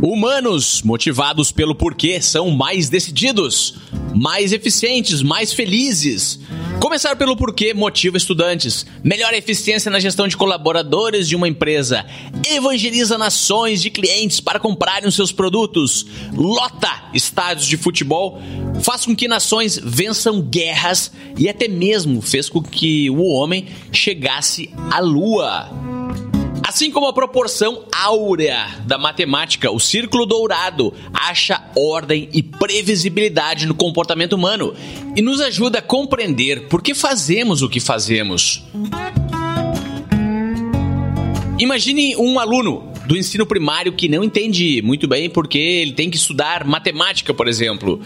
Humanos motivados pelo porquê são mais decididos, mais eficientes, mais felizes. Começar pelo porquê motiva estudantes, melhora a eficiência na gestão de colaboradores de uma empresa, evangeliza nações de clientes para comprarem os seus produtos, lota estádios de futebol, faz com que nações vençam guerras e até mesmo fez com que o homem chegasse à lua. Assim como a proporção áurea da matemática, o círculo dourado acha ordem e previsibilidade no comportamento humano e nos ajuda a compreender por que fazemos o que fazemos. Imagine um aluno do ensino primário que não entende muito bem porque ele tem que estudar matemática, por exemplo.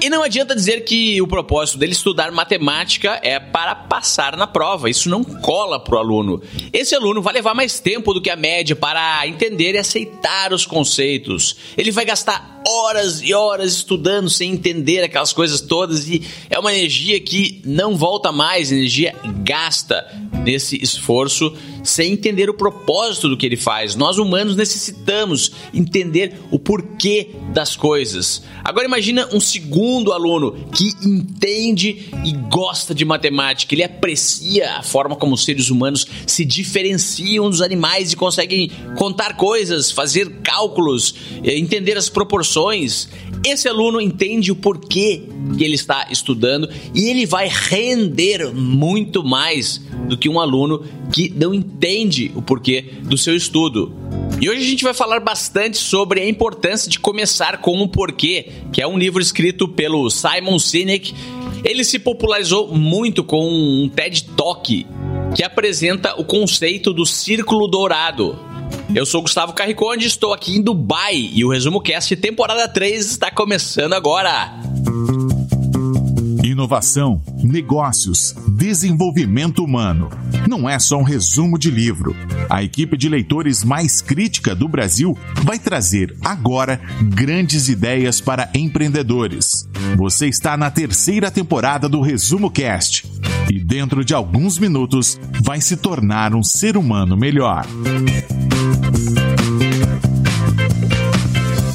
E não adianta dizer que o propósito dele estudar matemática é para passar na prova. Isso não cola pro aluno. Esse aluno vai levar mais tempo do que a média para entender e aceitar os conceitos. Ele vai gastar horas e horas estudando sem entender aquelas coisas todas e é uma energia que não volta mais, energia gasta nesse esforço sem entender o propósito do que ele faz. Nós humanos necessitamos entender o porquê das coisas. Agora imagina um segundo aluno que entende e gosta de matemática, ele aprecia a forma como os seres humanos se diferenciam dos animais e conseguem contar coisas, fazer cálculos, eh, entender as proporções. Esse aluno entende o porquê que ele está estudando e ele vai render muito mais do que um aluno que não entende o porquê do seu estudo. E hoje a gente vai falar bastante sobre a importância de começar com o porquê, que é um livro escrito pelo Simon Sinek. Ele se popularizou muito com um TED Talk que apresenta o conceito do círculo dourado. Eu sou Gustavo Carriconde, estou aqui em Dubai e o Resumo Cast temporada 3 está começando agora. Inovação, negócios, desenvolvimento humano. Não é só um resumo de livro. A equipe de leitores mais crítica do Brasil vai trazer agora grandes ideias para empreendedores. Você está na terceira temporada do Resumo Cast e dentro de alguns minutos vai se tornar um ser humano melhor.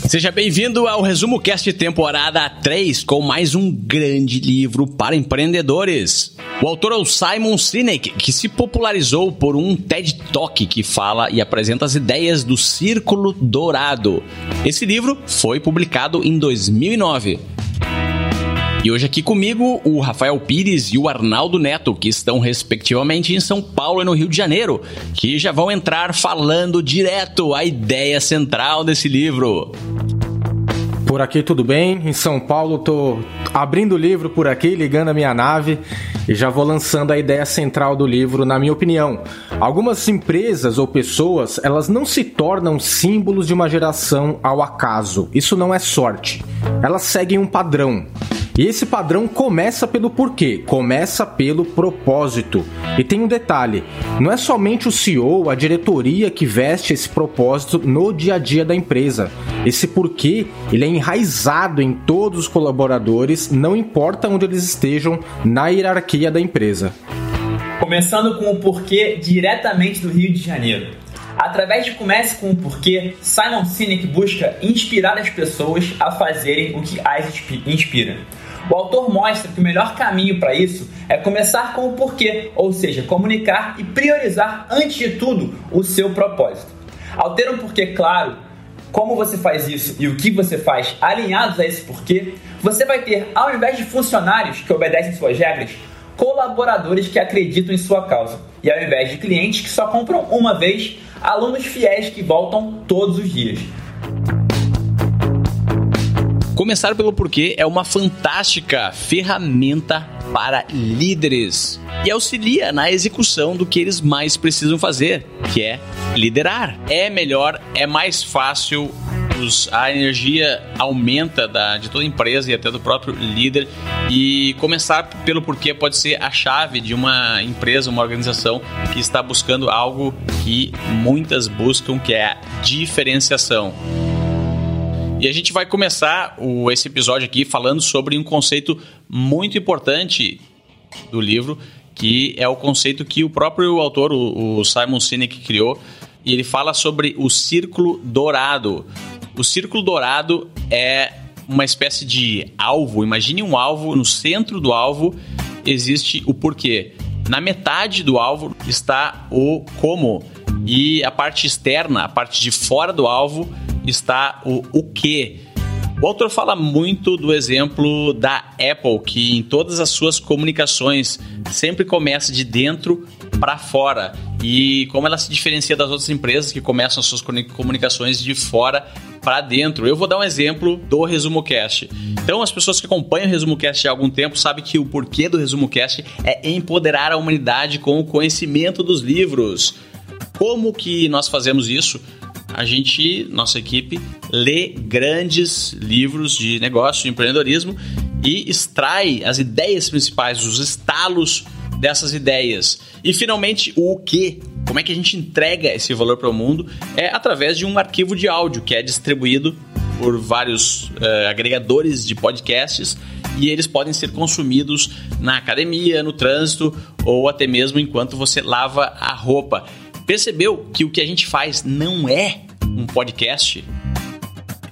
Seja bem-vindo ao Resumo Cast temporada 3 com mais um grande livro para empreendedores. O autor é o Simon Sinek, que se popularizou por um TED Talk que fala e apresenta as ideias do Círculo Dourado. Esse livro foi publicado em 2009. E hoje aqui comigo o Rafael Pires e o Arnaldo Neto, que estão respectivamente em São Paulo e no Rio de Janeiro, que já vão entrar falando direto a ideia central desse livro. Por aqui tudo bem? Em São Paulo tô abrindo o livro por aqui, ligando a minha nave e já vou lançando a ideia central do livro, na minha opinião. Algumas empresas ou pessoas, elas não se tornam símbolos de uma geração ao acaso. Isso não é sorte. Elas seguem um padrão. E esse padrão começa pelo porquê, começa pelo propósito. E tem um detalhe: não é somente o CEO, a diretoria que veste esse propósito no dia a dia da empresa. Esse porquê, ele é enraizado em todos os colaboradores, não importa onde eles estejam na hierarquia da empresa. Começando com o porquê diretamente do Rio de Janeiro. Através de Comece com o Porquê, Simon Sinek busca inspirar as pessoas a fazerem o que as inspira. O autor mostra que o melhor caminho para isso é começar com o porquê, ou seja, comunicar e priorizar antes de tudo o seu propósito. Ao ter um porquê claro, como você faz isso e o que você faz alinhados a esse porquê, você vai ter, ao invés de funcionários que obedecem suas regras, colaboradores que acreditam em sua causa. E ao invés de clientes que só compram uma vez, alunos fiéis que voltam todos os dias. Começar pelo porquê é uma fantástica ferramenta para líderes e auxilia na execução do que eles mais precisam fazer, que é liderar. É melhor, é mais fácil, a energia aumenta da, de toda a empresa e até do próprio líder. E começar pelo porquê pode ser a chave de uma empresa, uma organização que está buscando algo que muitas buscam, que é a diferenciação. E a gente vai começar o, esse episódio aqui falando sobre um conceito muito importante do livro, que é o conceito que o próprio autor, o, o Simon Sinek, criou. E ele fala sobre o círculo dourado. o círculo dourado é uma espécie de alvo. Imagine um alvo, no centro do alvo existe o porquê. Na metade do alvo está o como. E a parte externa, a parte de fora do alvo, está o o que. O autor fala muito do exemplo da Apple, que em todas as suas comunicações sempre começa de dentro para fora. E como ela se diferencia das outras empresas que começam as suas comunicações de fora para dentro. Eu vou dar um exemplo do Resumo Cast. Então, as pessoas que acompanham o Resumo Cast há algum tempo sabem que o porquê do Resumo Cast é empoderar a humanidade com o conhecimento dos livros. Como que nós fazemos isso? A gente, nossa equipe, lê grandes livros de negócio, de empreendedorismo e extrai as ideias principais, os estalos dessas ideias. E finalmente, o que? Como é que a gente entrega esse valor para o mundo? É através de um arquivo de áudio que é distribuído por vários uh, agregadores de podcasts e eles podem ser consumidos na academia, no trânsito ou até mesmo enquanto você lava a roupa. Percebeu que o que a gente faz não é um podcast?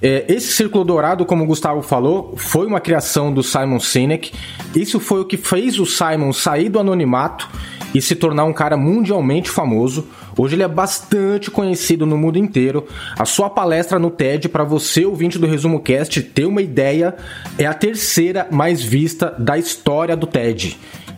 É, esse Círculo Dourado, como o Gustavo falou, foi uma criação do Simon Sinek. Isso foi o que fez o Simon sair do anonimato e se tornar um cara mundialmente famoso. Hoje ele é bastante conhecido no mundo inteiro. A sua palestra no TED, para você, ouvinte do Resumo Cast, ter uma ideia, é a terceira mais vista da história do TED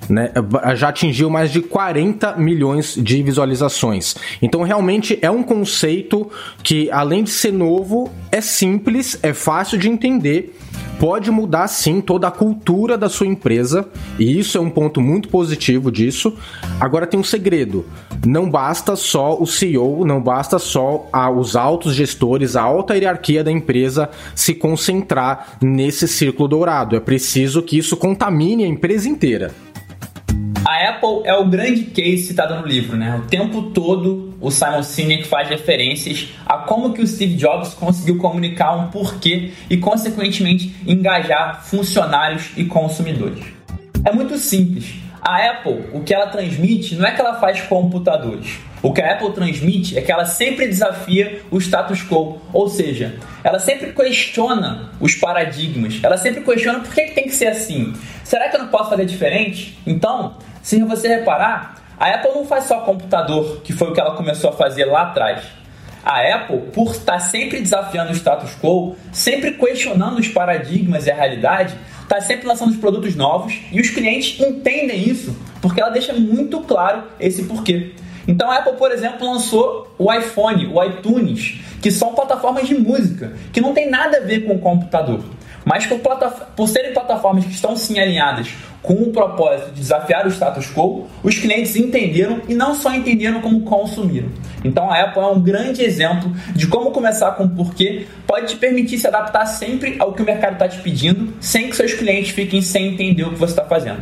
né, já atingiu mais de 40 milhões de visualizações. Então, realmente é um conceito que, além de ser novo, é simples, é fácil de entender pode mudar sim toda a cultura da sua empresa, e isso é um ponto muito positivo disso. Agora tem um segredo: não basta só o CEO, não basta só os altos gestores, a alta hierarquia da empresa se concentrar nesse círculo dourado. É preciso que isso contamine a empresa inteira. A Apple é o grande case citado no livro, né? O tempo todo o Simon Sinek faz referências a como que o Steve Jobs conseguiu comunicar um porquê e, consequentemente, engajar funcionários e consumidores. É muito simples. A Apple, o que ela transmite não é que ela faz computadores. O que a Apple transmite é que ela sempre desafia o status quo, ou seja, ela sempre questiona os paradigmas, ela sempre questiona por que, que tem que ser assim. Será que eu não posso fazer diferente? Então, se você reparar, a Apple não faz só computador, que foi o que ela começou a fazer lá atrás. A Apple, por estar sempre desafiando o status quo, sempre questionando os paradigmas e a realidade, está sempre lançando os produtos novos e os clientes entendem isso, porque ela deixa muito claro esse porquê. Então a Apple, por exemplo, lançou o iPhone, o iTunes, que são plataformas de música, que não tem nada a ver com o computador. Mas por, por serem plataformas que estão sim alinhadas com o propósito de desafiar o status quo, os clientes entenderam e não só entenderam como consumiram. Então a Apple é um grande exemplo de como começar com o porquê pode te permitir se adaptar sempre ao que o mercado está te pedindo, sem que seus clientes fiquem sem entender o que você está fazendo.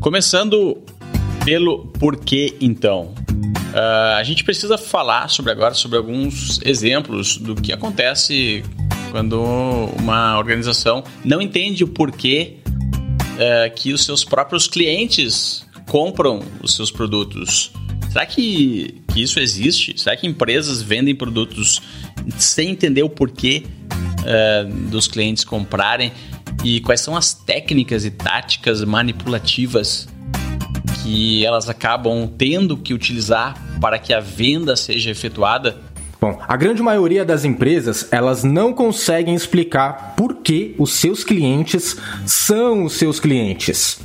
Começando pelo porquê, então. Uh, a gente precisa falar sobre agora sobre alguns exemplos do que acontece quando uma organização não entende o porquê uh, que os seus próprios clientes compram os seus produtos. Será que, que isso existe? Será que empresas vendem produtos sem entender o porquê uh, dos clientes comprarem? E quais são as técnicas e táticas manipulativas que elas acabam tendo que utilizar para que a venda seja efetuada? Bom, a grande maioria das empresas, elas não conseguem explicar por que os seus clientes são os seus clientes.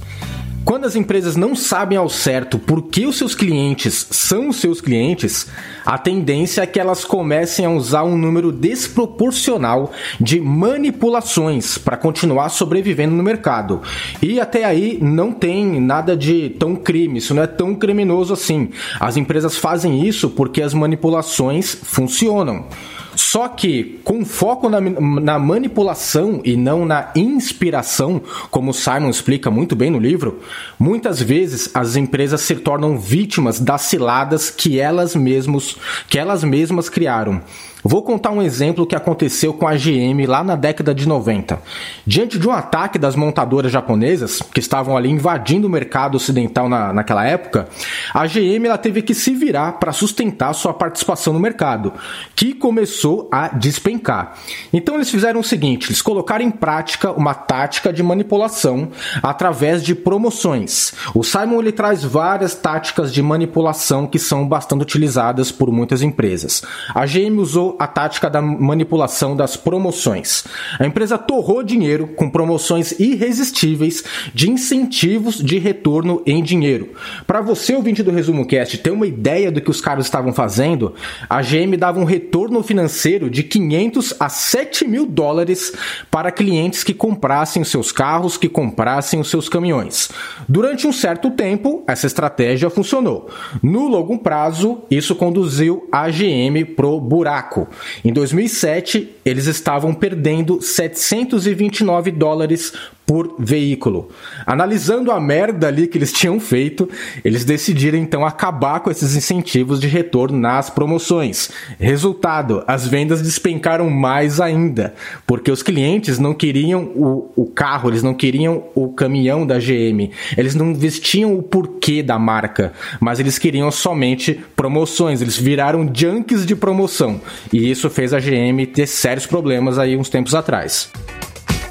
Quando as empresas não sabem ao certo por que os seus clientes são os seus clientes, a tendência é que elas comecem a usar um número desproporcional de manipulações para continuar sobrevivendo no mercado. E até aí não tem nada de tão crime, isso não é tão criminoso assim. As empresas fazem isso porque as manipulações funcionam. Só que com foco na, na, manipulação e não na inspiração, como Simon explica muito bem no livro, muitas vezes as empresas se tornam vítimas das ciladas que elas, mesmos, que elas mesmas criaram. Vou contar um exemplo que aconteceu com a GM lá na década de 90. Diante de um ataque das montadoras japonesas, que estavam ali invadindo o mercado ocidental na, naquela época, a GM ela teve que se virar para sustentar sua participação no mercado, que começou a despencar. Então eles fizeram o seguinte: eles colocaram em prática uma tática de manipulação através de promoções. O Simon ele traz várias táticas de manipulação que são bastante utilizadas por muitas empresas. A GM usou a tática da manipulação das promoções. A empresa torrou dinheiro com promoções irresistíveis de incentivos de retorno em dinheiro. Para você, ouvinte do Resumo Cast, ter uma ideia do que os caras estavam fazendo, a GM dava um retorno financeiro de 500 a 7 mil dólares para clientes que comprassem os seus carros, que comprassem os seus caminhões. Durante um certo tempo, essa estratégia funcionou. No longo prazo, isso conduziu a GM pro buraco. Em 2007, eles estavam perdendo 729 dólares por veículo. Analisando a merda ali que eles tinham feito, eles decidiram então acabar com esses incentivos de retorno nas promoções. Resultado, as vendas despencaram mais ainda, porque os clientes não queriam o, o carro, eles não queriam o caminhão da GM, eles não vestiam o porquê da marca, mas eles queriam somente promoções, eles viraram junkies de promoção. E isso fez a GM ter sérios problemas aí uns tempos atrás.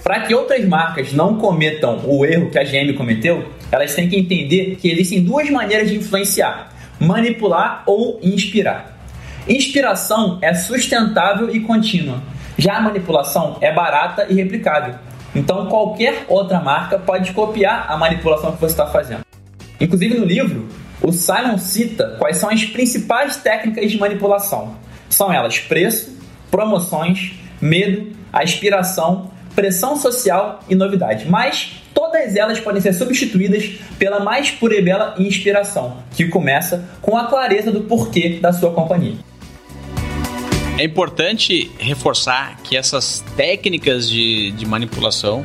Para que outras marcas não cometam o erro que a GM cometeu, elas têm que entender que existem duas maneiras de influenciar: manipular ou inspirar. Inspiração é sustentável e contínua. Já a manipulação é barata e replicável. Então qualquer outra marca pode copiar a manipulação que você está fazendo. Inclusive no livro, o Simon cita quais são as principais técnicas de manipulação. São elas preço, promoções, medo, aspiração pressão social e novidade. Mas todas elas podem ser substituídas pela mais pura e bela inspiração, que começa com a clareza do porquê da sua companhia. É importante reforçar que essas técnicas de, de manipulação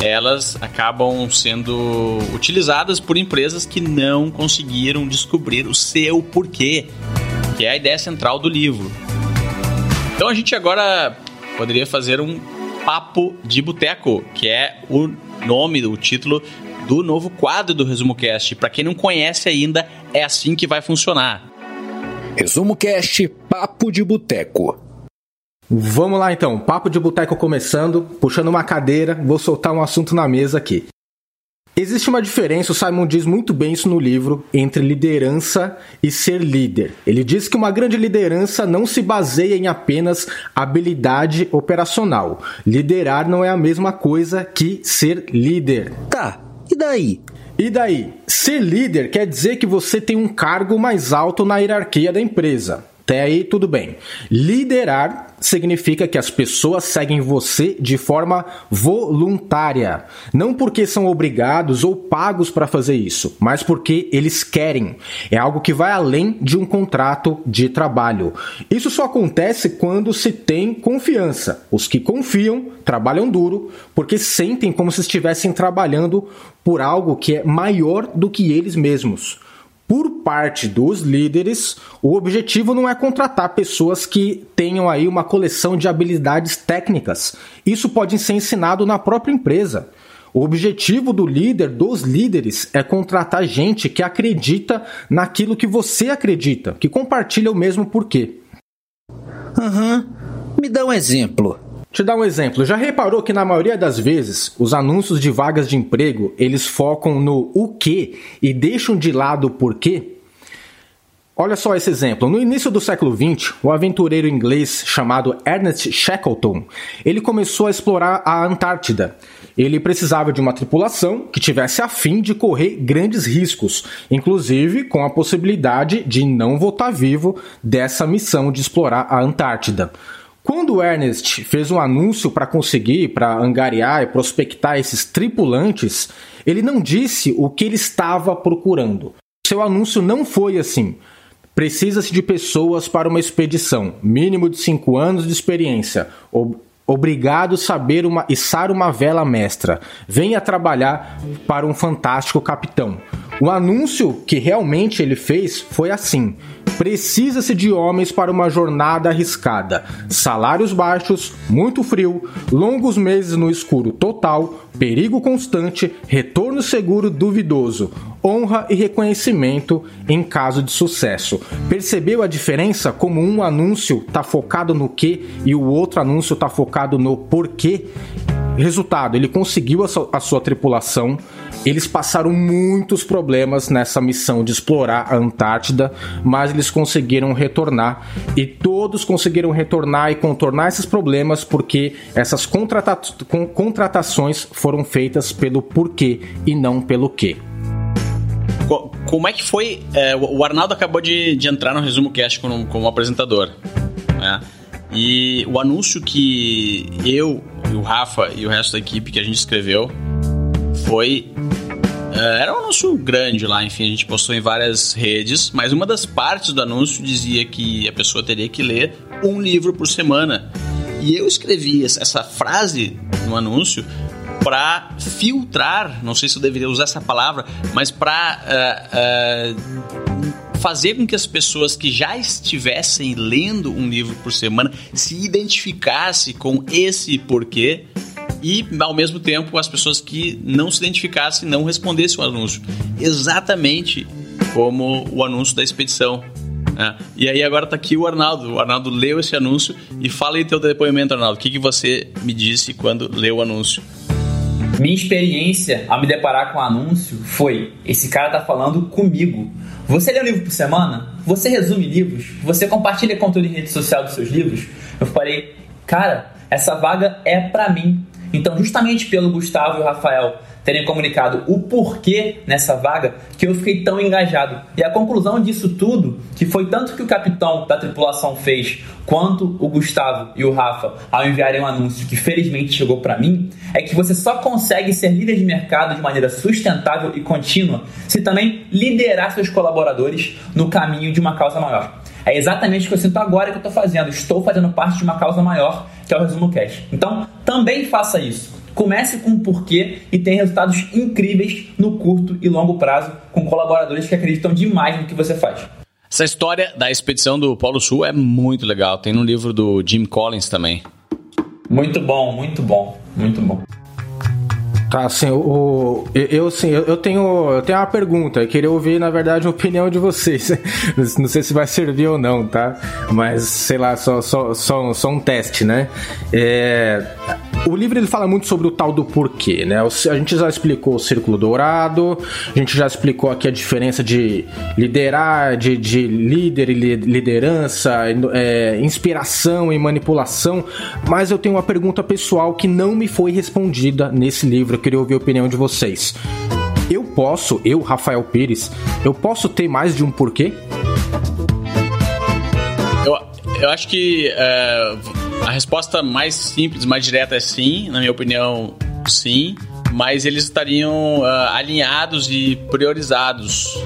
elas acabam sendo utilizadas por empresas que não conseguiram descobrir o seu porquê, que é a ideia central do livro. Então a gente agora poderia fazer um Papo de Boteco, que é o nome, o título do novo quadro do Resumo Cast. Para quem não conhece ainda, é assim que vai funcionar. Resumo Cast Papo de Boteco. Vamos lá então, Papo de Boteco começando, puxando uma cadeira, vou soltar um assunto na mesa aqui. Existe uma diferença, o Simon diz muito bem isso no livro, entre liderança e ser líder. Ele diz que uma grande liderança não se baseia em apenas habilidade operacional. Liderar não é a mesma coisa que ser líder. Tá, e daí? E daí? Ser líder quer dizer que você tem um cargo mais alto na hierarquia da empresa. Até aí, tudo bem. Liderar significa que as pessoas seguem você de forma voluntária. Não porque são obrigados ou pagos para fazer isso, mas porque eles querem. É algo que vai além de um contrato de trabalho. Isso só acontece quando se tem confiança. Os que confiam trabalham duro porque sentem como se estivessem trabalhando por algo que é maior do que eles mesmos por parte dos líderes, o objetivo não é contratar pessoas que tenham aí uma coleção de habilidades técnicas. Isso pode ser ensinado na própria empresa. O objetivo do líder, dos líderes, é contratar gente que acredita naquilo que você acredita, que compartilha o mesmo porquê. Aham. Uhum. Me dá um exemplo. Te dar um exemplo. Já reparou que na maioria das vezes os anúncios de vagas de emprego eles focam no o que e deixam de lado o porquê? Olha só esse exemplo. No início do século XX, o aventureiro inglês chamado Ernest Shackleton, ele começou a explorar a Antártida. Ele precisava de uma tripulação que tivesse a fim de correr grandes riscos, inclusive com a possibilidade de não voltar vivo dessa missão de explorar a Antártida. Quando o Ernest fez um anúncio para conseguir, para angariar e prospectar esses tripulantes, ele não disse o que ele estava procurando. Seu anúncio não foi assim. Precisa-se de pessoas para uma expedição, mínimo de 5 anos de experiência. Obrigado saber uma, içar uma vela mestra. Venha trabalhar para um fantástico capitão. O anúncio que realmente ele fez foi assim: Precisa-se de homens para uma jornada arriscada, salários baixos, muito frio, longos meses no escuro total, perigo constante, retorno seguro duvidoso, honra e reconhecimento em caso de sucesso. Percebeu a diferença como um anúncio está focado no que e o outro anúncio está focado no porquê? Resultado, ele conseguiu a sua, a sua tripulação eles passaram muitos problemas nessa missão de explorar a Antártida, mas eles conseguiram retornar e todos conseguiram retornar e contornar esses problemas porque essas contrata contratações foram feitas pelo porquê e não pelo quê. Como é que foi? É, o Arnaldo acabou de, de, entrar no Resumo Cast como, como apresentador. Né? E o anúncio que eu, o Rafa e o resto da equipe que a gente escreveu foi. Uh, era um anúncio grande lá, enfim, a gente postou em várias redes, mas uma das partes do anúncio dizia que a pessoa teria que ler um livro por semana. E eu escrevi essa frase no anúncio para filtrar, não sei se eu deveria usar essa palavra, mas para uh, eh, uh, eh, fazer com que as pessoas que já estivessem lendo um livro por semana se identificassem com esse porquê e, ao mesmo tempo, as pessoas que não se identificassem não respondessem o anúncio. Exatamente como o anúncio da expedição. Né? E aí agora está aqui o Arnaldo. O Arnaldo leu esse anúncio e fala aí teu depoimento, Arnaldo. O que, que você me disse quando leu o anúncio? Minha experiência ao me deparar com o anúncio foi: esse cara está falando comigo. Você lê um livro por semana? Você resume livros? Você compartilha conteúdo em rede social dos seus livros? Eu falei, cara, essa vaga é para mim. Então, justamente pelo Gustavo e o Rafael terem comunicado o porquê nessa vaga, que eu fiquei tão engajado. E a conclusão disso tudo, que foi tanto que o capitão da tripulação fez, quanto o Gustavo e o Rafa, ao enviarem um anúncio que felizmente chegou para mim, é que você só consegue ser líder de mercado de maneira sustentável e contínua se também liderar seus colaboradores no caminho de uma causa maior. É exatamente o que eu sinto agora que eu estou fazendo. Estou fazendo parte de uma causa maior, que é o Resumo Cash. Então, também faça isso. Comece com o porquê e tenha resultados incríveis no curto e longo prazo com colaboradores que acreditam demais no que você faz. Essa história da expedição do Polo Sul é muito legal. Tem no livro do Jim Collins também. Muito bom, muito bom, muito bom. Tá, assim, o, eu, assim, eu, tenho, eu tenho uma pergunta. Eu queria ouvir, na verdade, a opinião de vocês. Não sei se vai servir ou não, tá? Mas, sei lá, só, só, só, só um teste, né? É, o livro ele fala muito sobre o tal do porquê, né? A gente já explicou o círculo dourado, a gente já explicou aqui a diferença de liderar, de, de líder e liderança, é, inspiração e manipulação, mas eu tenho uma pergunta pessoal que não me foi respondida nesse livro queria ouvir a opinião de vocês. Eu posso, eu, Rafael Pires, eu posso ter mais de um porquê? Eu, eu acho que é, a resposta mais simples, mais direta é sim, na minha opinião, sim, mas eles estariam uh, alinhados e priorizados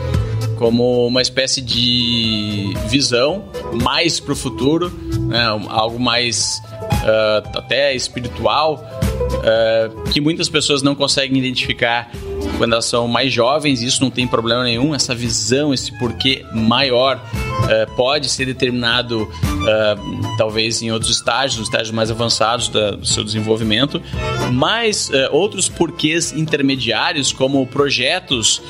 como uma espécie de visão mais para o futuro, né, algo mais uh, até espiritual, uh, que muitas pessoas não conseguem identificar quando elas são mais jovens, isso não tem problema nenhum, essa visão, esse porquê maior uh, pode ser determinado uh, talvez em outros estágios, estágios mais avançados da, do seu desenvolvimento, mas uh, outros porquês intermediários, como projetos,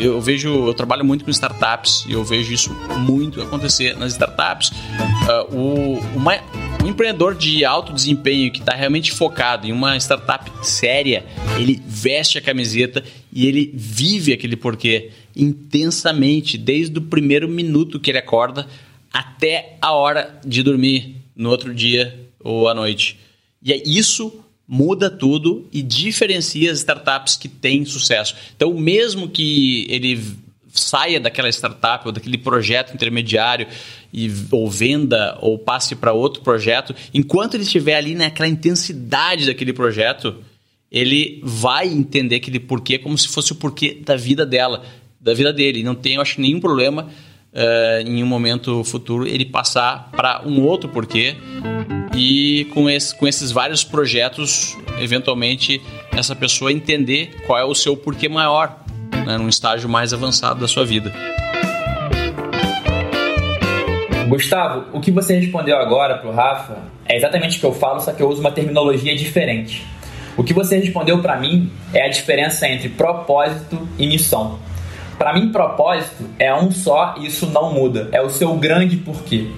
eu vejo, eu trabalho muito com startups e eu vejo isso muito acontecer nas startups. o, um empreendedor de alto desempenho que está realmente focado em uma startup séria, ele veste a camiseta e ele vive aquele porquê intensamente, desde o primeiro minuto que ele acorda até a hora de dormir no outro dia ou à noite. E é isso muda tudo e diferencia as startups que têm sucesso. Então, mesmo que ele saia daquela startup ou daquele projeto intermediário e ou venda ou passe para outro projeto, enquanto ele estiver ali naquela intensidade daquele projeto, ele vai entender aquele porquê como se fosse o porquê da vida dela, da vida dele. Não tem, eu acho, nenhum problema uh, em um momento futuro ele passar para um outro porquê e com, esse, com esses vários projetos, eventualmente essa pessoa entender qual é o seu porquê maior né, num estágio mais avançado da sua vida. Gustavo, o que você respondeu agora para o Rafa é exatamente o que eu falo, só que eu uso uma terminologia diferente. O que você respondeu para mim é a diferença entre propósito e missão. Para mim, propósito é um só e isso não muda. É o seu grande porquê.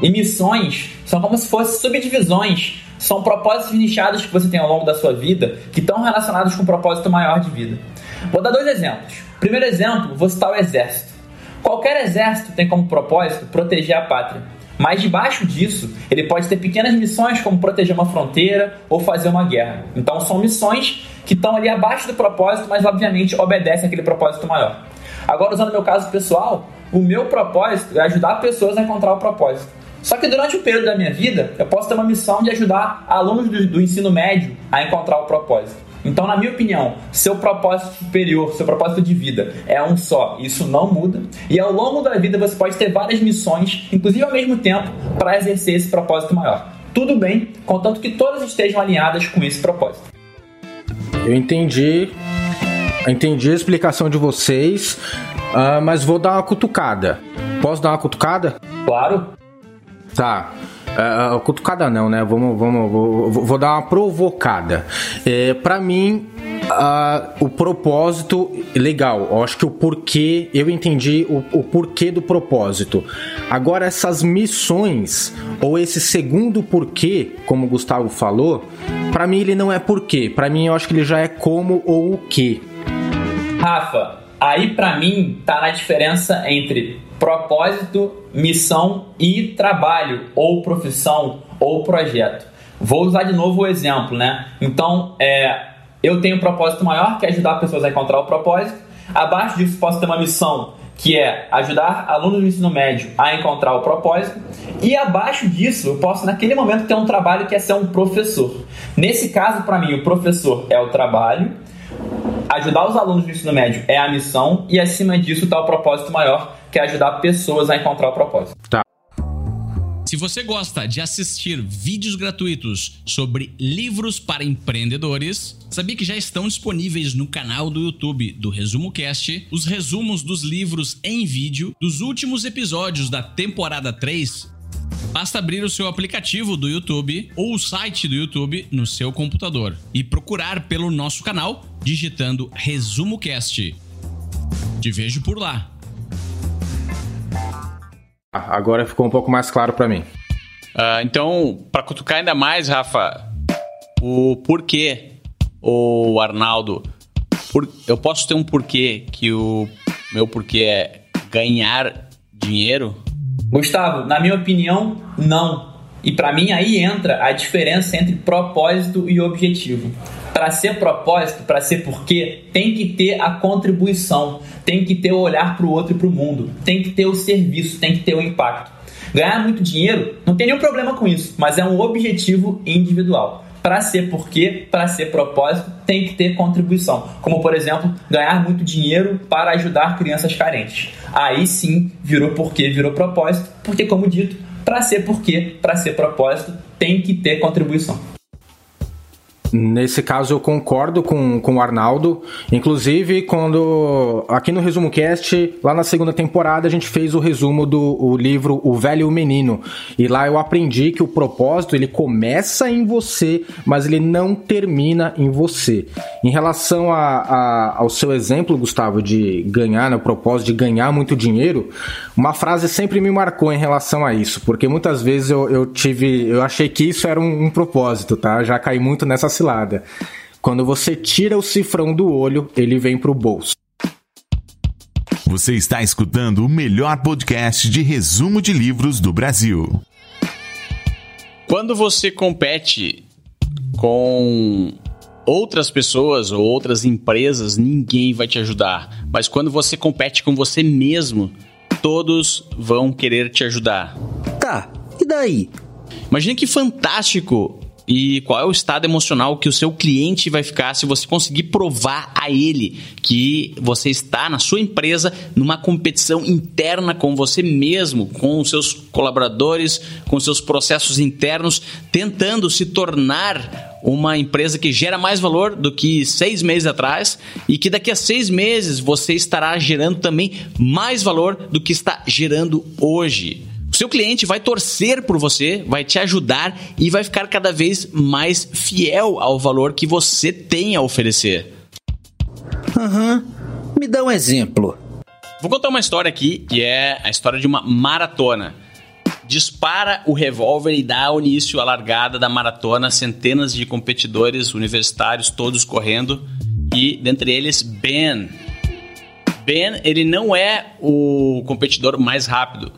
E missões são como se fossem subdivisões, são propósitos nichados que você tem ao longo da sua vida que estão relacionados com um propósito maior de vida. Vou dar dois exemplos. Primeiro exemplo, vou citar o exército. Qualquer exército tem como propósito proteger a pátria. Mas debaixo disso, ele pode ter pequenas missões como proteger uma fronteira ou fazer uma guerra. Então são missões que estão ali abaixo do propósito, mas obviamente obedecem àquele propósito maior. Agora, usando meu caso pessoal, o meu propósito é ajudar pessoas a encontrar o propósito. Só que durante o período da minha vida, eu posso ter uma missão de ajudar alunos do, do ensino médio a encontrar o propósito. Então, na minha opinião, seu propósito superior, seu propósito de vida é um só, isso não muda. E ao longo da vida você pode ter várias missões, inclusive ao mesmo tempo, para exercer esse propósito maior. Tudo bem, contanto que todas estejam alinhadas com esse propósito. Eu entendi, entendi a explicação de vocês, uh, mas vou dar uma cutucada. Posso dar uma cutucada? Claro. Tá. Uh, cutucada não, né? Vamos, vamos, vou, vou dar uma provocada. É, para mim, uh, o propósito, legal. Eu acho que o porquê, eu entendi o, o porquê do propósito. Agora, essas missões, ou esse segundo porquê, como o Gustavo falou, para mim ele não é porquê. Para mim, eu acho que ele já é como ou o que. Rafa, aí para mim tá na diferença entre propósito, missão e trabalho, ou profissão, ou projeto. Vou usar de novo o exemplo, né? Então, é, eu tenho um propósito maior, que é ajudar pessoas a encontrar o propósito. Abaixo disso, posso ter uma missão, que é ajudar alunos do ensino médio a encontrar o propósito. E abaixo disso, eu posso, naquele momento, ter um trabalho que é ser um professor. Nesse caso, para mim, o professor é o trabalho, ajudar os alunos do ensino médio é a missão, e acima disso está o propósito maior, que é ajudar pessoas a encontrar o propósito. Tá. Se você gosta de assistir vídeos gratuitos sobre livros para empreendedores, sabia que já estão disponíveis no canal do YouTube do Resumo Cast os resumos dos livros em vídeo dos últimos episódios da temporada 3 Basta abrir o seu aplicativo do YouTube ou o site do YouTube no seu computador e procurar pelo nosso canal digitando Resumo Cast. Te vejo por lá. Agora ficou um pouco mais claro para mim. Uh, então, para cutucar ainda mais, Rafa, o porquê, o Arnaldo, por, eu posso ter um porquê que o meu porquê é ganhar dinheiro? Gustavo, na minha opinião, não. E para mim aí entra a diferença entre propósito e objetivo. Para ser propósito, para ser porquê, tem que ter a contribuição, tem que ter o olhar para o outro e para o mundo, tem que ter o serviço, tem que ter o impacto. Ganhar muito dinheiro, não tem nenhum problema com isso, mas é um objetivo individual. Para ser porquê, para ser propósito, tem que ter contribuição. Como, por exemplo, ganhar muito dinheiro para ajudar crianças carentes. Aí sim virou porquê, virou propósito, porque, como dito, para ser porquê, para ser propósito, tem que ter contribuição. Nesse caso eu concordo com, com o Arnaldo. Inclusive, quando aqui no Resumo Cast, lá na segunda temporada, a gente fez o resumo do o livro O Velho e o Menino. E lá eu aprendi que o propósito ele começa em você, mas ele não termina em você. Em relação a, a, ao seu exemplo, Gustavo, de ganhar, né, o propósito de ganhar muito dinheiro, uma frase sempre me marcou em relação a isso, porque muitas vezes eu, eu tive, eu achei que isso era um, um propósito, tá? Já caí muito nessa cilada. quando você tira o cifrão do olho, ele vem pro bolso. Você está escutando o melhor podcast de resumo de livros do Brasil. Quando você compete com outras pessoas ou outras empresas, ninguém vai te ajudar. Mas quando você compete com você mesmo, todos vão querer te ajudar. Tá, e daí? Imagina que fantástico e qual é o estado emocional que o seu cliente vai ficar se você conseguir provar a ele que você está na sua empresa numa competição interna com você mesmo, com os seus colaboradores, com seus processos internos, tentando se tornar uma empresa que gera mais valor do que seis meses atrás e que daqui a seis meses você estará gerando também mais valor do que está gerando hoje. Seu cliente vai torcer por você, vai te ajudar e vai ficar cada vez mais fiel ao valor que você tem a oferecer. Aham. Uhum. Me dá um exemplo. Vou contar uma história aqui que é a história de uma maratona. Dispara o revólver e dá início à largada da maratona, centenas de competidores universitários todos correndo e dentre eles Ben. Ben, ele não é o competidor mais rápido,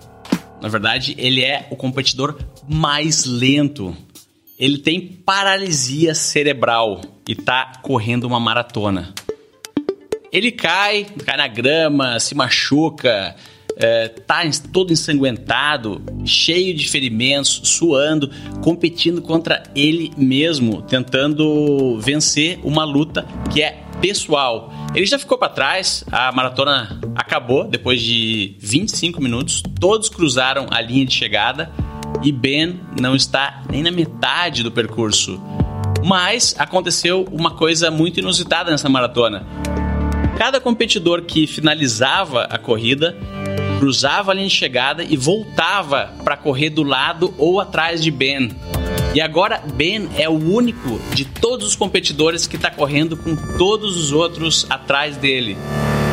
na verdade, ele é o competidor mais lento. Ele tem paralisia cerebral e tá correndo uma maratona. Ele cai, cai na grama, se machuca, é, tá todo ensanguentado, cheio de ferimentos, suando, competindo contra ele mesmo, tentando vencer uma luta que é pessoal. Ele já ficou para trás, a maratona acabou depois de 25 minutos, todos cruzaram a linha de chegada e Ben não está nem na metade do percurso. Mas aconteceu uma coisa muito inusitada nessa maratona. Cada competidor que finalizava a corrida cruzava a linha de chegada e voltava para correr do lado ou atrás de Ben. E agora Ben é o único de todos os competidores que está correndo com todos os outros atrás dele.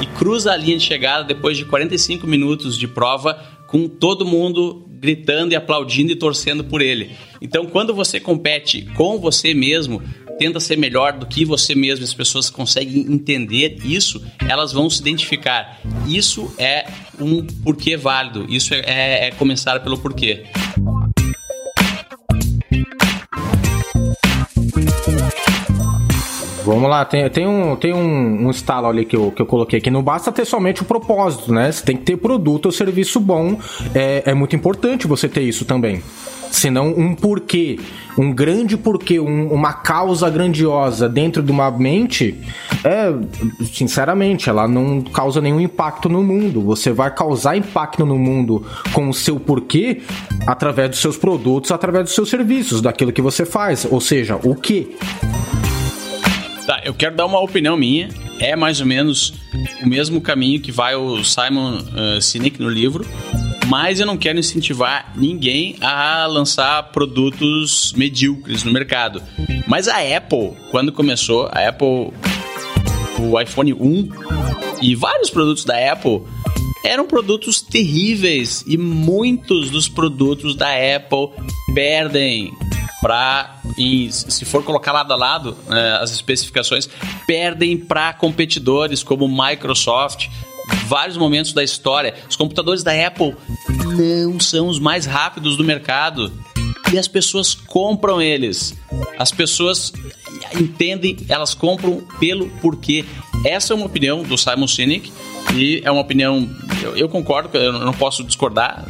E cruza a linha de chegada depois de 45 minutos de prova com todo mundo gritando e aplaudindo e torcendo por ele. Então, quando você compete com você mesmo, tenta ser melhor do que você mesmo, as pessoas conseguem entender isso, elas vão se identificar. Isso é um porquê válido, isso é, é, é começar pelo porquê. Vamos lá, tem, tem, um, tem um, um estalo ali que eu, que eu coloquei aqui. Não basta ter somente o propósito, né? Você tem que ter produto ou serviço bom. É, é muito importante você ter isso também senão um porquê, um grande porquê, um, uma causa grandiosa dentro de uma mente, é, sinceramente, ela não causa nenhum impacto no mundo. Você vai causar impacto no mundo com o seu porquê através dos seus produtos, através dos seus serviços, daquilo que você faz, ou seja, o que. Tá, eu quero dar uma opinião minha. É mais ou menos o mesmo caminho que vai o Simon uh, Sinek no livro, mas eu não quero incentivar ninguém a lançar produtos medíocres no mercado. Mas a Apple, quando começou, a Apple, o iPhone 1 e vários produtos da Apple eram produtos terríveis e muitos dos produtos da Apple perdem para se for colocar lado a lado né, as especificações perdem para competidores como Microsoft. Vários momentos da história. Os computadores da Apple não são os mais rápidos do mercado. E as pessoas compram eles. As pessoas entendem elas compram pelo porquê essa é uma opinião do Simon Sinek e é uma opinião eu, eu concordo eu não posso discordar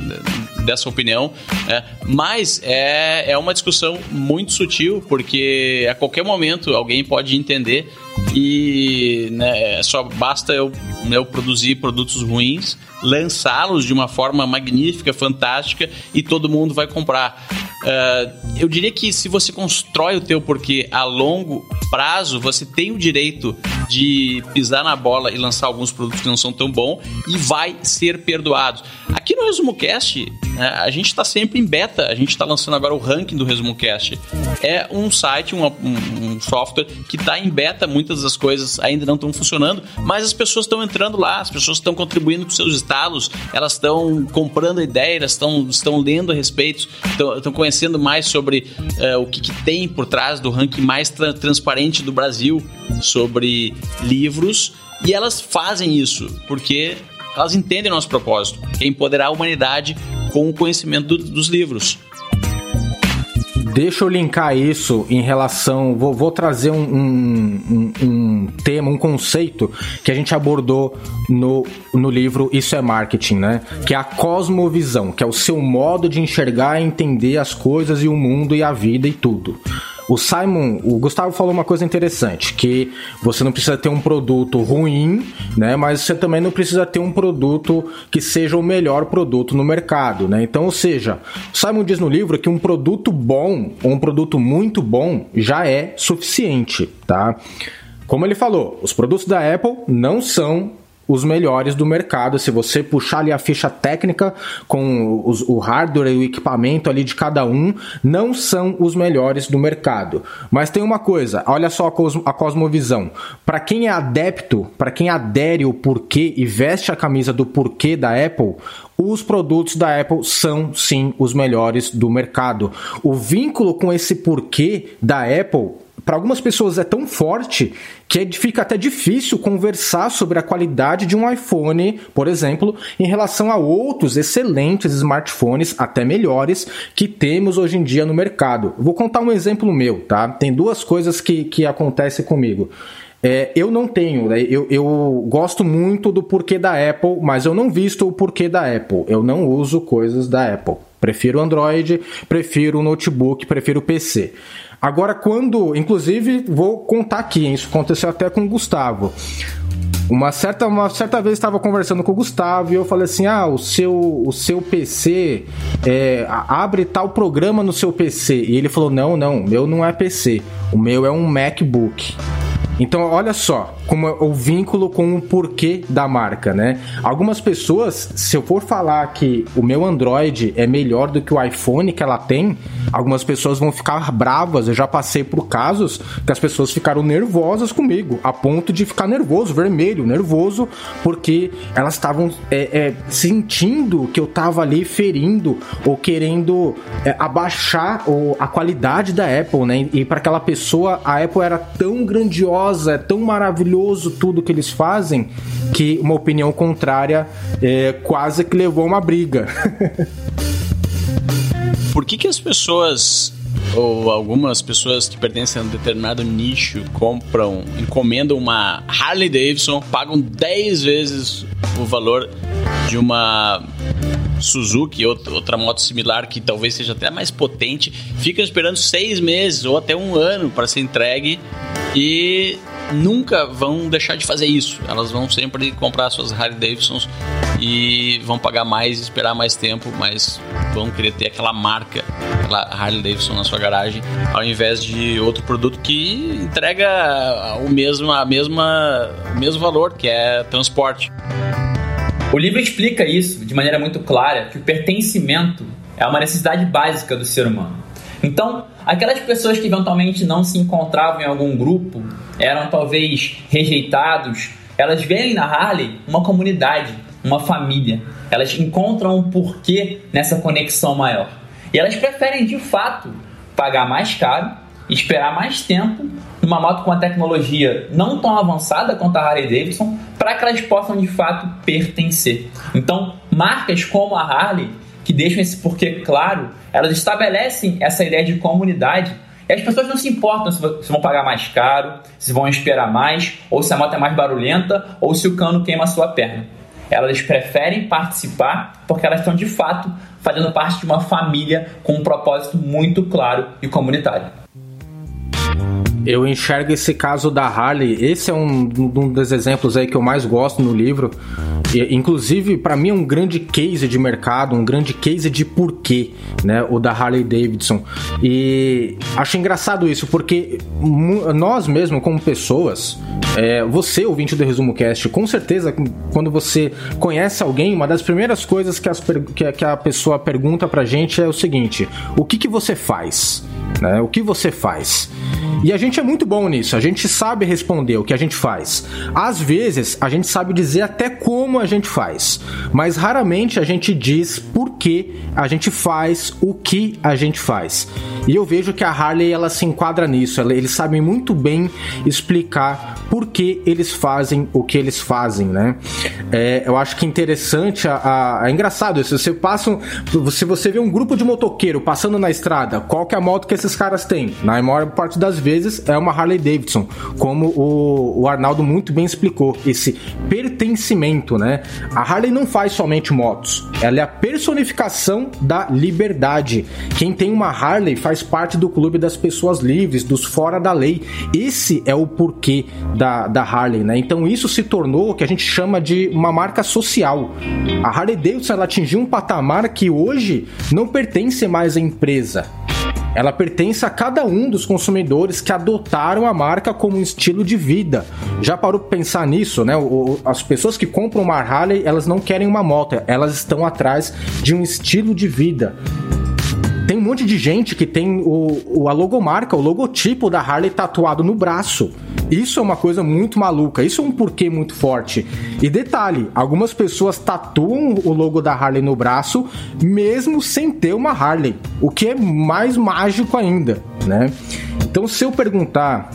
dessa opinião, né? mas é, é uma discussão muito sutil, porque a qualquer momento alguém pode entender e né, só basta eu, eu produzir produtos ruins, lançá-los de uma forma magnífica, fantástica e todo mundo vai comprar. Uh, eu diria que se você constrói o teu porquê a longo prazo, você tem o direito de pisar na bola e lançar alguns produtos que não são tão bons e vai ser perdoado. Aqui no Resumo Cast, né, a gente está sempre em beta, a gente está lançando agora o ranking do Resumo Cast. é um site, um, um software que está em beta, muitas das coisas ainda não estão funcionando, mas as pessoas estão entrando lá, as pessoas estão contribuindo com seus estalos, elas estão comprando ideias, estão, estão lendo a respeito, estão, estão conhecendo mais sobre uh, o que, que, tem por trás do ranking mais tra transparente do Brasil sobre livros e elas fazem isso porque elas entendem nosso propósito, que é empoderar a humanidade com o conhecimento do, dos livros. Deixa eu linkar isso em relação. Vou, vou trazer um, um, um, tema, um conceito que a gente abordou no, no livro Isso é Marketing, né? Que é a cosmovisão, que é o seu modo de enxergar e entender as coisas e o mundo e a vida e tudo. O Simon, o Gustavo falou uma coisa interessante, que você não precisa ter um produto ruim, né? Mas você também não precisa ter um produto que seja o melhor produto no mercado, né? Então, ou seja, o Simon diz no livro que um produto bom ou um produto muito bom já é suficiente, tá? Como ele falou, os produtos da Apple não são os melhores do mercado. Se você puxar ali a ficha técnica com os, o hardware e o equipamento ali de cada um, não são os melhores do mercado. Mas tem uma coisa, olha só a, cosmo, a cosmovisão. Para quem é adepto, para quem adere o porquê e veste a camisa do porquê da Apple, os produtos da Apple são sim os melhores do mercado. O vínculo com esse porquê da Apple para algumas pessoas é tão forte que é, fica até difícil conversar sobre a qualidade de um iPhone, por exemplo, em relação a outros excelentes smartphones, até melhores, que temos hoje em dia no mercado. Vou contar um exemplo meu, tá? Tem duas coisas que, que acontecem comigo. É, eu não tenho, né? eu, eu gosto muito do porquê da Apple, mas eu não visto o porquê da Apple. Eu não uso coisas da Apple. Prefiro Android, prefiro notebook, prefiro PC. Agora, quando. Inclusive, vou contar aqui, isso aconteceu até com o Gustavo. Uma certa, uma certa vez estava conversando com o Gustavo e eu falei assim: ah, o seu, o seu PC é, abre tal programa no seu PC. E ele falou: não, não, meu não é PC, o meu é um MacBook. Então, olha só como é o vínculo com o porquê da marca, né? Algumas pessoas, se eu for falar que o meu Android é melhor do que o iPhone que ela tem, algumas pessoas vão ficar bravas. Eu já passei por casos que as pessoas ficaram nervosas comigo, a ponto de ficar nervoso, vermelho, nervoso, porque elas estavam é, é, sentindo que eu estava ali ferindo ou querendo é, abaixar ou, a qualidade da Apple, né? E para aquela pessoa, a Apple era tão grandiosa, é tão maravilhoso tudo que eles fazem, que uma opinião contrária é, quase que levou a uma briga. Por que, que as pessoas ou algumas pessoas que pertencem a um determinado nicho compram, encomendam uma Harley Davidson, pagam 10 vezes o valor de uma Suzuki, outra moto similar que talvez seja até mais potente, ficam esperando seis meses ou até um ano para ser entregue e nunca vão deixar de fazer isso. Elas vão sempre comprar suas Harley Davidsons e vão pagar mais, esperar mais tempo, mas vão querer ter aquela marca, aquela Harley Davidson na sua garagem, ao invés de outro produto que entrega o mesmo, a mesma, o mesmo valor, que é transporte. O livro explica isso de maneira muito clara, que o pertencimento é uma necessidade básica do ser humano. Então, aquelas pessoas que eventualmente não se encontravam em algum grupo, eram talvez rejeitados, elas veem na Harley uma comunidade, uma família. Elas encontram um porquê nessa conexão maior. E elas preferem de fato pagar mais caro, esperar mais tempo numa moto com uma tecnologia não tão avançada quanto a Harley Davidson, para que elas possam de fato pertencer. Então, marcas como a Harley que deixam esse porquê claro, elas estabelecem essa ideia de comunidade e as pessoas não se importam se vão pagar mais caro, se vão esperar mais, ou se a moto é mais barulhenta, ou se o cano queima a sua perna. Elas preferem participar porque elas estão de fato fazendo parte de uma família com um propósito muito claro e comunitário. Eu enxergo esse caso da Harley, esse é um, um dos exemplos aí que eu mais gosto no livro. E, inclusive, para mim é um grande case de mercado, um grande case de porquê, né? O da Harley Davidson. E acho engraçado isso, porque nós mesmo, como pessoas, é, você, ouvinte do Resumo Cast, com certeza, quando você conhece alguém, uma das primeiras coisas que, as, que, a pessoa pergunta pra gente é o seguinte: o que, que você faz? Né? O que você faz? E a gente é muito bom nisso, a gente sabe responder o que a gente faz. Às vezes, a gente sabe dizer até como a gente faz, mas raramente a gente diz por que a gente faz o que a gente faz. E eu vejo que a Harley ela se enquadra nisso, eles sabem muito bem explicar por que eles fazem o que eles fazem, né? É, eu acho que interessante, a, a, é engraçado, se você passa, se você vê um grupo de motoqueiro passando na estrada, qual que é a moto que esses caras têm? Na maior parte das vezes é uma Harley Davidson, como o, o Arnaldo muito bem explicou, esse pertencimento, né? A Harley não faz somente motos, ela é a personificação da liberdade. Quem tem uma Harley faz parte do clube das pessoas livres, dos fora da lei. Esse é o porquê da, da Harley, né? Então isso se tornou o que a gente chama de uma marca social. A Harley Davidson ela atingiu um patamar que hoje não pertence mais à empresa. Ela pertence a cada um dos consumidores que adotaram a marca como um estilo de vida. Já parou para pensar nisso, né? As pessoas que compram uma Harley, elas não querem uma moto, elas estão atrás de um estilo de vida. Monte de gente que tem o, o, a logomarca, o logotipo da Harley tatuado no braço. Isso é uma coisa muito maluca, isso é um porquê muito forte. E detalhe, algumas pessoas tatuam o logo da Harley no braço, mesmo sem ter uma Harley, o que é mais mágico ainda, né? Então, se eu perguntar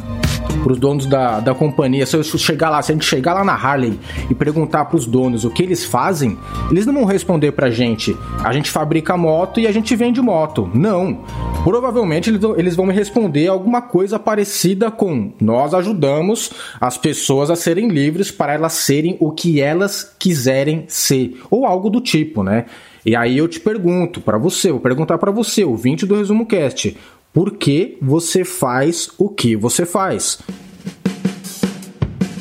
para os donos da, da companhia, se eu chegar lá, se a gente chegar lá na Harley e perguntar para os donos o que eles fazem, eles não vão responder para a gente. A gente fabrica moto e a gente vende moto. Não. Provavelmente eles vão me responder alguma coisa parecida com: nós ajudamos as pessoas a serem livres para elas serem o que elas quiserem ser, ou algo do tipo, né? E aí eu te pergunto para você, vou perguntar para você, o 20 do Resumo Cast, por que você faz o que você faz.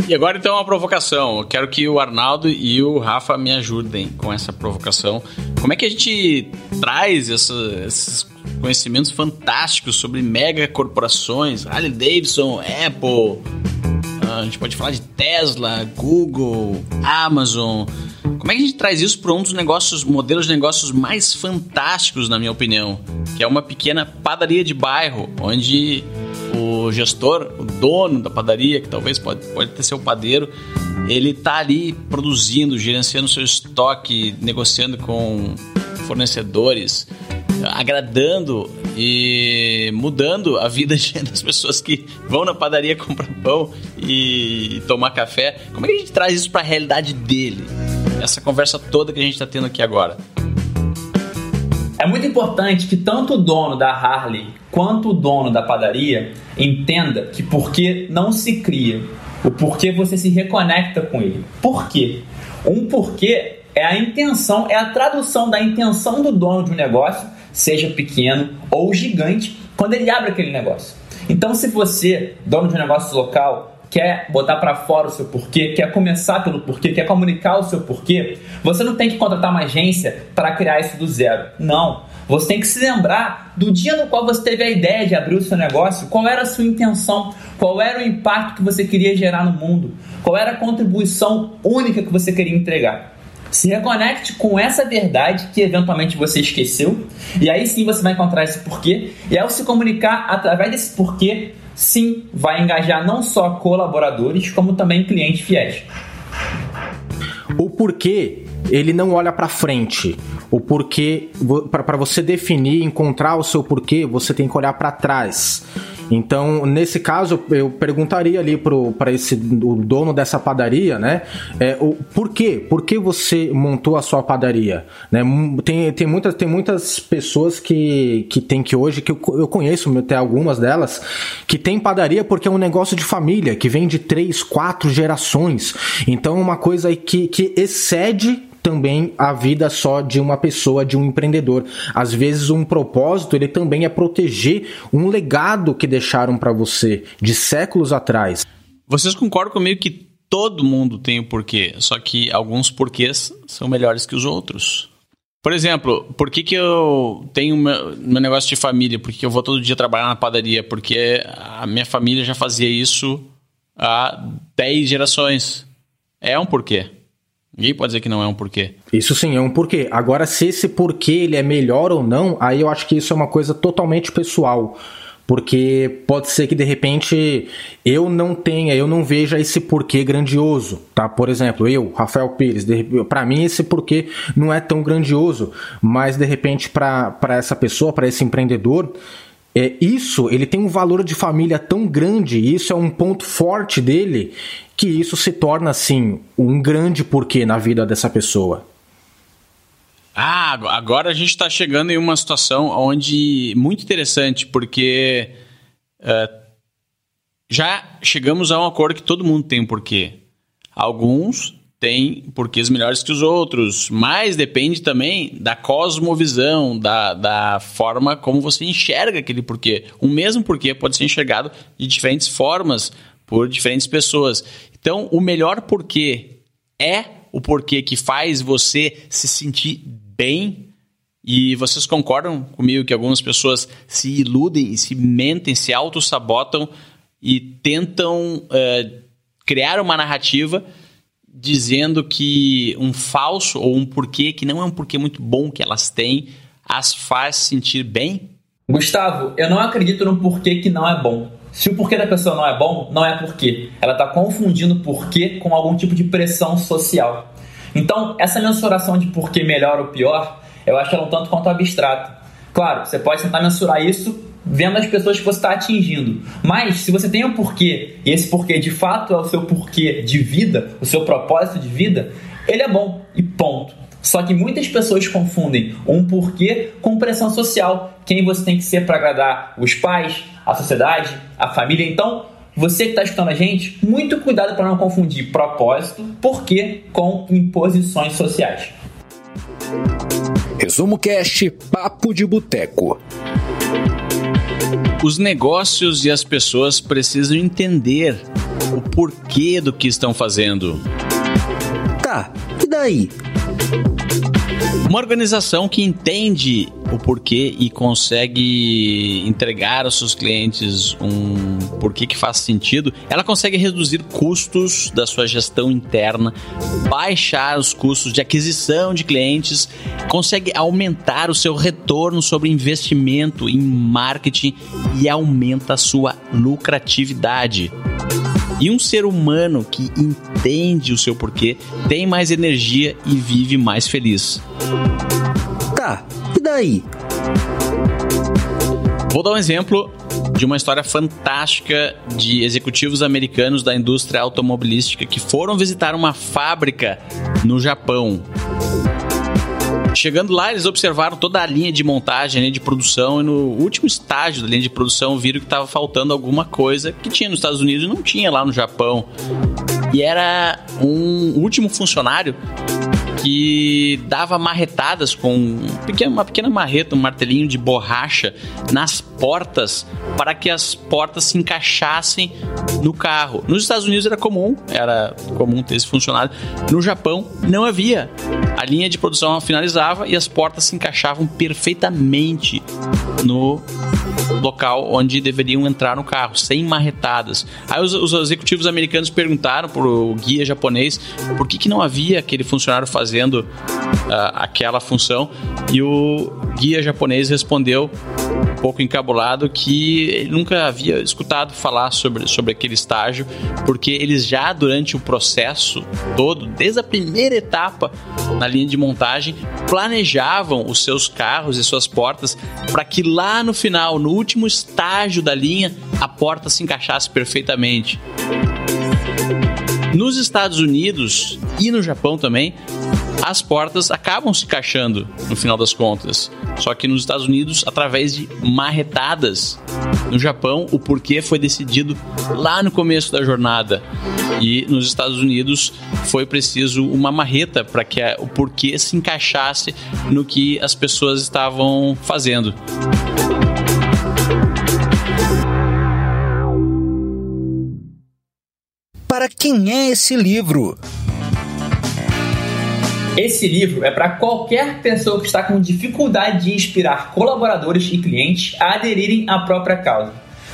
E agora então uma provocação. Eu quero que o Arnaldo e o Rafa me ajudem com essa provocação. Como é que a gente traz essa, esses conhecimentos fantásticos sobre mega corporações, Harley Davidson, Apple, a gente pode falar de Tesla, Google, Amazon. Como é que a gente traz isso para um dos negócios, modelos de negócios mais fantásticos, na minha opinião, que é uma pequena padaria de bairro, onde o gestor, o dono da padaria, que talvez pode, pode ter seu padeiro, ele tá ali produzindo, gerenciando seu estoque, negociando com fornecedores, agradando e mudando a vida das pessoas que vão na padaria comprar pão e tomar café. Como é que a gente traz isso para a realidade dele? Essa conversa toda que a gente está tendo aqui agora. É muito importante que tanto o dono da Harley quanto o dono da padaria entenda que porque não se cria, o porquê você se reconecta com ele. Por quê? Um porquê é a intenção, é a tradução da intenção do dono de um negócio seja pequeno ou gigante, quando ele abre aquele negócio. Então, se você, dono de um negócio local, quer botar para fora o seu porquê, quer começar pelo porquê, quer comunicar o seu porquê, você não tem que contratar uma agência para criar isso do zero. Não. Você tem que se lembrar do dia no qual você teve a ideia de abrir o seu negócio, qual era a sua intenção, qual era o impacto que você queria gerar no mundo, qual era a contribuição única que você queria entregar. Se reconecte com essa verdade que eventualmente você esqueceu, e aí sim você vai encontrar esse porquê, e ao se comunicar através desse porquê, sim, vai engajar não só colaboradores, como também clientes fiéis. O porquê ele não olha para frente. O porquê, para você definir, encontrar o seu porquê, você tem que olhar para trás. Então, nesse caso, eu perguntaria ali para esse o dono dessa padaria, né? É, o, por quê? Por que você montou a sua padaria? Né? Tem, tem, muitas, tem muitas pessoas que, que tem que hoje, que eu, eu conheço até algumas delas, que tem padaria porque é um negócio de família, que vem de três, quatro gerações. Então, é uma coisa que, que excede também a vida só de uma pessoa, de um empreendedor. Às vezes um propósito ele também é proteger um legado que deixaram para você de séculos atrás. Vocês concordam comigo que todo mundo tem um porquê, só que alguns porquês são melhores que os outros. Por exemplo, por que, que eu tenho meu, meu negócio de família? Porque eu vou todo dia trabalhar na padaria? Porque a minha família já fazia isso há 10 gerações. É um porquê. Ninguém pode dizer que não é um porquê. Isso sim, é um porquê. Agora, se esse porquê ele é melhor ou não, aí eu acho que isso é uma coisa totalmente pessoal. porque pode ser que de repente eu não tenha, eu não veja esse porquê grandioso, tá? Por exemplo, eu, Rafael Pires, para mim esse porquê não é tão grandioso, mas de repente para essa pessoa, para esse empreendedor, é, isso ele tem um valor de família tão grande, isso é um ponto forte dele, que isso se torna assim um grande porquê na vida dessa pessoa. Ah, agora a gente está chegando em uma situação onde muito interessante, porque uh, já chegamos a um acordo que todo mundo tem um porquê. Alguns têm porquês melhores que os outros, mas depende também da cosmovisão, da, da forma como você enxerga aquele porquê. O mesmo porquê pode ser enxergado de diferentes formas por diferentes pessoas. Então, o melhor porquê é o porquê que faz você se sentir bem. E vocês concordam comigo que algumas pessoas se iludem, se mentem, se auto-sabotam e tentam uh, criar uma narrativa dizendo que um falso ou um porquê que não é um porquê muito bom que elas têm as faz sentir bem? Gustavo, eu não acredito no porquê que não é bom. Se o porquê da pessoa não é bom, não é porquê. Ela está confundindo porquê com algum tipo de pressão social. Então, essa mensuração de porquê melhor ou pior, eu acho ela um tanto quanto abstrata. Claro, você pode tentar mensurar isso vendo as pessoas que você está atingindo. Mas se você tem um porquê, e esse porquê de fato é o seu porquê de vida, o seu propósito de vida, ele é bom e ponto. Só que muitas pessoas confundem um porquê com pressão social. Quem você tem que ser para agradar os pais, a sociedade, a família. Então, você que está escutando a gente, muito cuidado para não confundir propósito, porquê com imposições sociais. Resumo Cast Papo de Boteco. Os negócios e as pessoas precisam entender o porquê do que estão fazendo. Tá, e daí? Uma organização que entende o porquê e consegue entregar aos seus clientes um porquê que faz sentido, ela consegue reduzir custos da sua gestão interna, baixar os custos de aquisição de clientes, consegue aumentar o seu retorno sobre investimento em marketing e aumenta a sua lucratividade. E um ser humano que entende o seu porquê tem mais energia e vive mais feliz. Tá, e daí? Vou dar um exemplo de uma história fantástica de executivos americanos da indústria automobilística que foram visitar uma fábrica no Japão. Chegando lá, eles observaram toda a linha de montagem, linha de produção, e no último estágio da linha de produção viram que estava faltando alguma coisa que tinha nos Estados Unidos e não tinha lá no Japão. E era um último funcionário que dava marretadas com uma pequena marreta, um martelinho de borracha nas portas para que as portas se encaixassem no carro. Nos Estados Unidos era comum, era comum ter esse funcionário. No Japão não havia. A linha de produção finalizava e as portas se encaixavam perfeitamente no local onde deveriam entrar no carro, sem marretadas. Aí os, os executivos americanos perguntaram para o guia japonês por que, que não havia aquele funcionário fazendo uh, aquela função e o guia japonês respondeu um pouco encabulado que ele nunca havia escutado falar sobre, sobre aquele estágio, porque eles já durante o processo todo, desde a primeira etapa na linha de montagem, planejavam os seus carros e suas portas para que lá no final, no último estágio da linha, a porta se encaixasse perfeitamente. Nos Estados Unidos e no Japão também, as portas acabam se encaixando no final das contas. Só que nos Estados Unidos, através de marretadas. No Japão, o porquê foi decidido lá no começo da jornada. E nos Estados Unidos foi preciso uma marreta para que o porquê se encaixasse no que as pessoas estavam fazendo. Para quem é esse livro? Esse livro é para qualquer pessoa que está com dificuldade de inspirar colaboradores e clientes a aderirem à própria causa.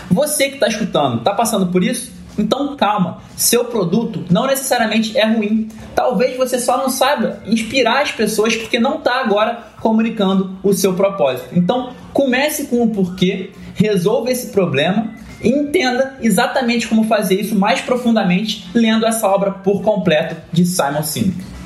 Você que está escutando, está passando por isso? Então calma, seu produto não necessariamente é ruim. Talvez você só não saiba inspirar as pessoas porque não está agora comunicando o seu propósito. Então comece com o porquê, resolva esse problema entenda exatamente como fazer isso mais profundamente lendo essa obra por completo de Simon Sinek.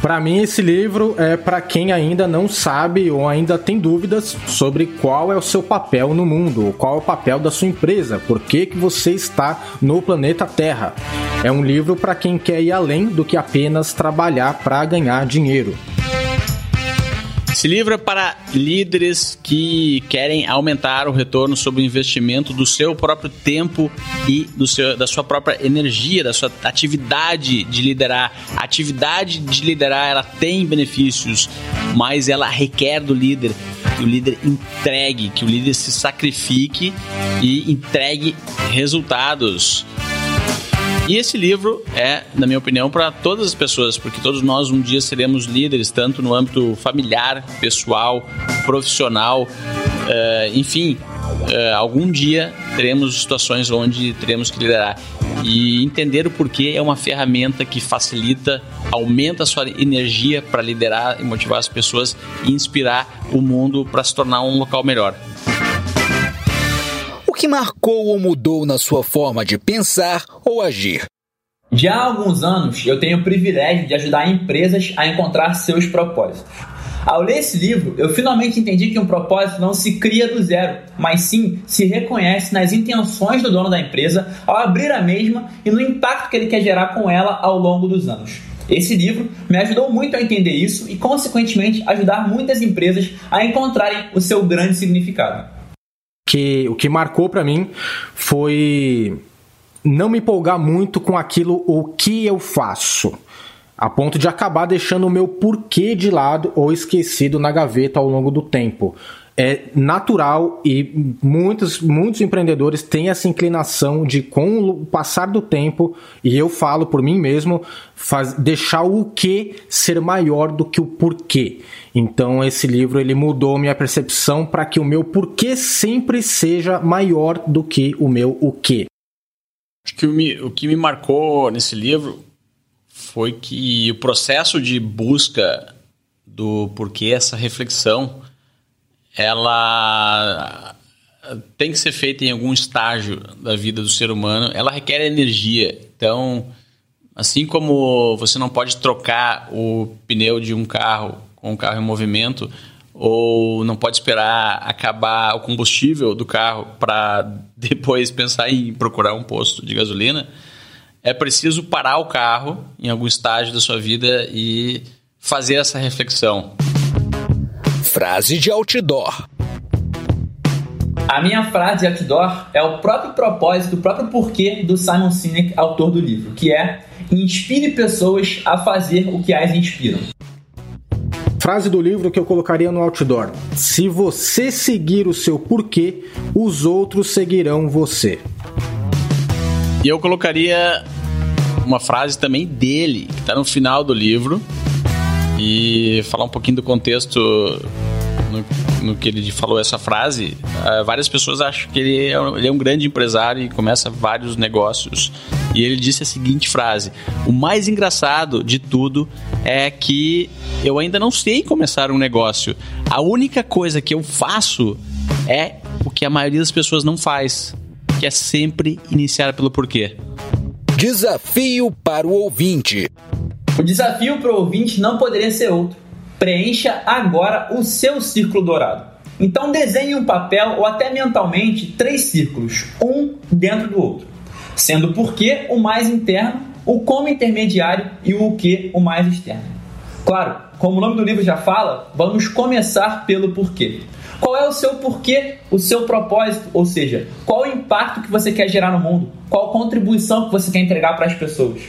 Para mim, esse livro é para quem ainda não sabe ou ainda tem dúvidas sobre qual é o seu papel no mundo, qual é o papel da sua empresa, por que, que você está no planeta Terra. É um livro para quem quer ir além do que apenas trabalhar para ganhar dinheiro. Esse livro é para líderes que querem aumentar o retorno sobre o investimento do seu próprio tempo e do seu, da sua própria energia, da sua atividade de liderar. A atividade de liderar ela tem benefícios, mas ela requer do líder que o líder entregue, que o líder se sacrifique e entregue resultados. E esse livro é, na minha opinião, para todas as pessoas, porque todos nós um dia seremos líderes, tanto no âmbito familiar, pessoal, profissional, uh, enfim, uh, algum dia teremos situações onde teremos que liderar. E entender o porquê é uma ferramenta que facilita, aumenta a sua energia para liderar e motivar as pessoas e inspirar o mundo para se tornar um local melhor que marcou ou mudou na sua forma de pensar ou agir? Já há alguns anos eu tenho o privilégio de ajudar empresas a encontrar seus propósitos. Ao ler esse livro, eu finalmente entendi que um propósito não se cria do zero, mas sim se reconhece nas intenções do dono da empresa ao abrir a mesma e no impacto que ele quer gerar com ela ao longo dos anos. Esse livro me ajudou muito a entender isso e, consequentemente, ajudar muitas empresas a encontrarem o seu grande significado que o que marcou para mim foi não me empolgar muito com aquilo o que eu faço, a ponto de acabar deixando o meu porquê de lado ou esquecido na gaveta ao longo do tempo é natural e muitos, muitos empreendedores têm essa inclinação de, com o passar do tempo, e eu falo por mim mesmo, faz, deixar o que ser maior do que o porquê. Então esse livro ele mudou minha percepção para que o meu porquê sempre seja maior do que o meu o que. Acho que o que me marcou nesse livro foi que o processo de busca do porquê, essa reflexão, ela tem que ser feita em algum estágio da vida do ser humano, ela requer energia. Então, assim como você não pode trocar o pneu de um carro com um carro em movimento, ou não pode esperar acabar o combustível do carro para depois pensar em procurar um posto de gasolina, é preciso parar o carro em algum estágio da sua vida e fazer essa reflexão frase de outdoor. A minha frase de outdoor é o próprio propósito, o próprio porquê do Simon Sinek, autor do livro, que é inspire pessoas a fazer o que as inspiram. Frase do livro que eu colocaria no outdoor: Se você seguir o seu porquê, os outros seguirão você. E eu colocaria uma frase também dele, que está no final do livro, e falar um pouquinho do contexto no, no que ele falou essa frase. Uh, várias pessoas acham que ele é, um, ele é um grande empresário e começa vários negócios. E ele disse a seguinte frase: O mais engraçado de tudo é que eu ainda não sei começar um negócio. A única coisa que eu faço é o que a maioria das pessoas não faz, que é sempre iniciar pelo porquê. Desafio para o ouvinte. O desafio para o ouvinte não poderia ser outro. Preencha agora o seu círculo dourado. Então desenhe um papel ou até mentalmente três círculos, um dentro do outro, sendo o porquê o mais interno, o como intermediário e o o que o mais externo. Claro, como o nome do livro já fala, vamos começar pelo porquê. Qual é o seu porquê, o seu propósito, ou seja, qual o impacto que você quer gerar no mundo, qual contribuição que você quer entregar para as pessoas.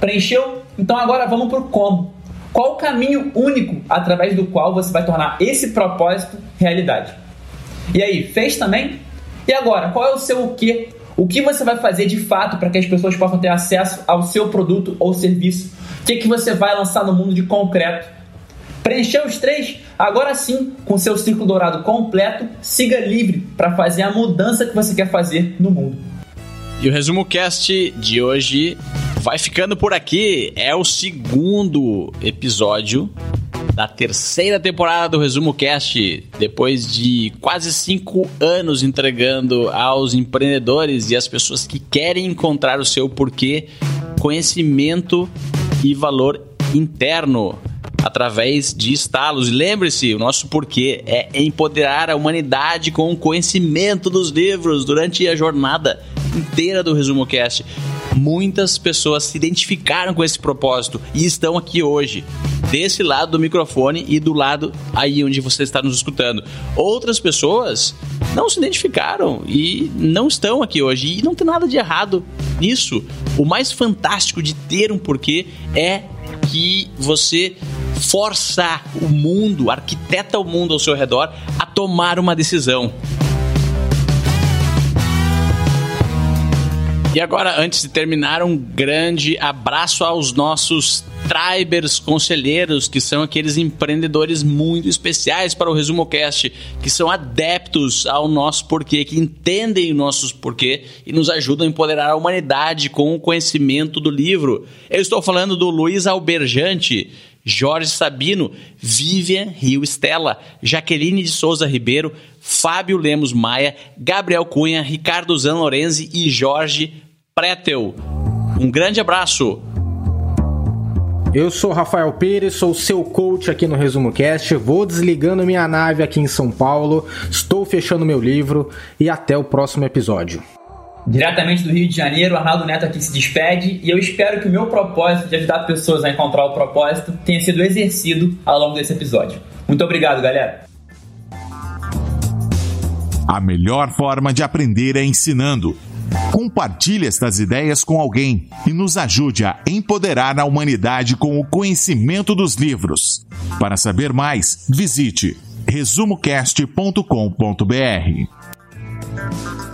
Preencheu? Então agora vamos para o como. Qual o caminho único através do qual você vai tornar esse propósito realidade? E aí, fez também? E agora, qual é o seu o quê? O que você vai fazer de fato para que as pessoas possam ter acesso ao seu produto ou serviço? O que, que você vai lançar no mundo de concreto? Preencheu os três? Agora sim, com seu círculo dourado completo, siga livre para fazer a mudança que você quer fazer no mundo. E o Resumo Cast de hoje vai ficando por aqui. É o segundo episódio da terceira temporada do Resumo Cast, depois de quase cinco anos entregando aos empreendedores e às pessoas que querem encontrar o seu porquê, conhecimento e valor interno através de estalos. Lembre-se, o nosso porquê é empoderar a humanidade com o conhecimento dos livros durante a jornada inteira do Resumo Cast. Muitas pessoas se identificaram com esse propósito e estão aqui hoje, desse lado do microfone e do lado aí onde você está nos escutando. Outras pessoas não se identificaram e não estão aqui hoje. E não tem nada de errado nisso. O mais fantástico de ter um porquê é que você força o mundo, arquiteta o mundo ao seu redor a tomar uma decisão. E agora, antes de terminar, um grande abraço aos nossos Tribers conselheiros, que são aqueles empreendedores muito especiais para o Resumo Cast, que são adeptos ao nosso porquê, que entendem o nosso porquê e nos ajudam a empoderar a humanidade com o conhecimento do livro. Eu estou falando do Luiz Alberjante, Jorge Sabino, Vivian Rio Estela, Jaqueline de Souza Ribeiro, Fábio Lemos Maia, Gabriel Cunha, Ricardo Zan Lorenzi e Jorge Pretel. Um grande abraço! Eu sou Rafael Pires, sou seu coach aqui no Resumo Cast. Vou desligando minha nave aqui em São Paulo, estou fechando meu livro e até o próximo episódio. Diretamente do Rio de Janeiro, Arnaldo Neto aqui se despede e eu espero que o meu propósito de ajudar pessoas a encontrar o propósito tenha sido exercido ao longo desse episódio. Muito obrigado, galera. A melhor forma de aprender é ensinando. Compartilhe estas ideias com alguém e nos ajude a empoderar a humanidade com o conhecimento dos livros. Para saber mais, visite resumocast.com.br.